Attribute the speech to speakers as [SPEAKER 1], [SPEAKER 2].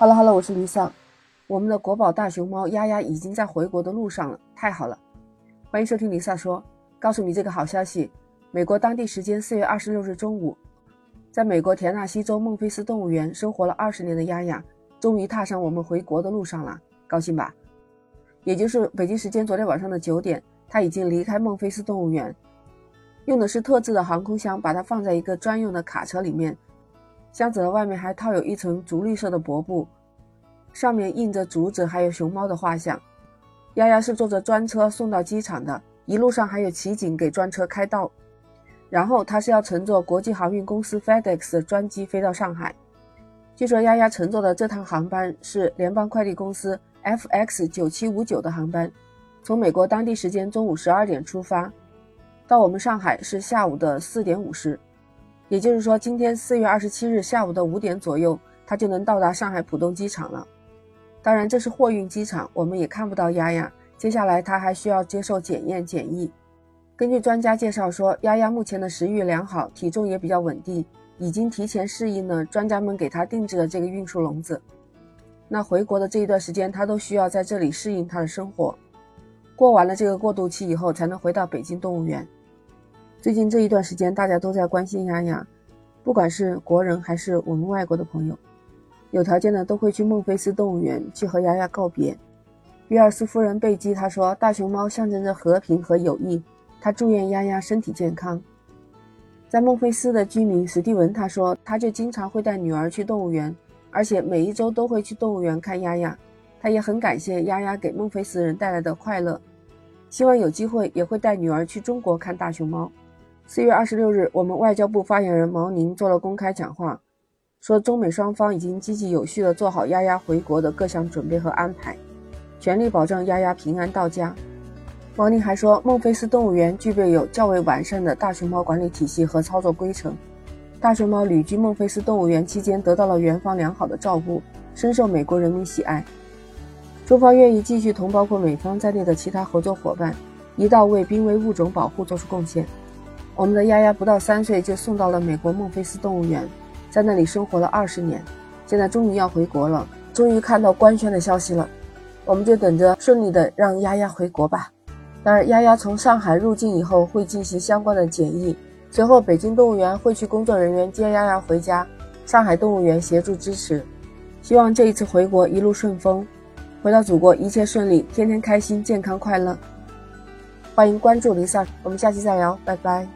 [SPEAKER 1] Hello Hello，我是 Lisa。我们的国宝大熊猫丫丫已经在回国的路上了，太好了！欢迎收听 Lisa 说，告诉你这个好消息：美国当地时间四月二十六日中午，在美国田纳西州孟菲斯动物园生活了二十年的丫丫，终于踏上我们回国的路上了，高兴吧？也就是北京时间昨天晚上的九点，它已经离开孟菲斯动物园，用的是特制的航空箱，把它放在一个专用的卡车里面。箱子的外面还套有一层竹绿色的薄布，上面印着竹子还有熊猫的画像。丫丫是坐着专车送到机场的，一路上还有骑警给专车开道。然后他是要乘坐国际航运公司 FedEx 的专机飞到上海。据说丫丫乘坐的这趟航班是联邦快递公司 FX 九七五九的航班，从美国当地时间中午十二点出发，到我们上海是下午的四点五十。也就是说，今天四月二十七日下午的五点左右，它就能到达上海浦东机场了。当然，这是货运机场，我们也看不到丫丫。接下来，它还需要接受检验检疫。根据专家介绍说，丫丫目前的食欲良好，体重也比较稳定，已经提前适应了专家们给它定制的这个运输笼子。那回国的这一段时间，它都需要在这里适应它的生活。过完了这个过渡期以后，才能回到北京动物园。最近这一段时间，大家都在关心丫丫，不管是国人还是我们外国的朋友，有条件的都会去孟菲斯动物园去和丫丫告别。比尔斯夫人贝基她说：“大熊猫象征着和平和友谊。”她祝愿丫丫身体健康。在孟菲斯的居民史蒂文他说：“他就经常会带女儿去动物园，而且每一周都会去动物园看丫丫。他也很感谢丫丫给孟菲斯人带来的快乐，希望有机会也会带女儿去中国看大熊猫。”四月二十六日，我们外交部发言人毛宁做了公开讲话，说中美双方已经积极有序地做好丫丫回国的各项准备和安排，全力保证丫丫平安到家。毛宁还说，孟菲斯动物园具备有较为完善的大熊猫管理体系和操作规程，大熊猫旅居孟菲斯动物园期间得到了园方良好的照顾，深受美国人民喜爱。中方愿意继续同包括美方在内的其他合作伙伴，一道为濒危物种保护做出贡献。我们的丫丫不到三岁就送到了美国孟菲斯动物园，在那里生活了二十年，现在终于要回国了，终于看到官宣的消息了，我们就等着顺利的让丫丫回国吧。当然，丫丫从上海入境以后会进行相关的检疫，随后北京动物园会去工作人员接丫丫回家，上海动物园协助支持。希望这一次回国一路顺风，回到祖国一切顺利，天天开心，健康快乐。欢迎关注 Lisa，我们下期再聊，拜拜。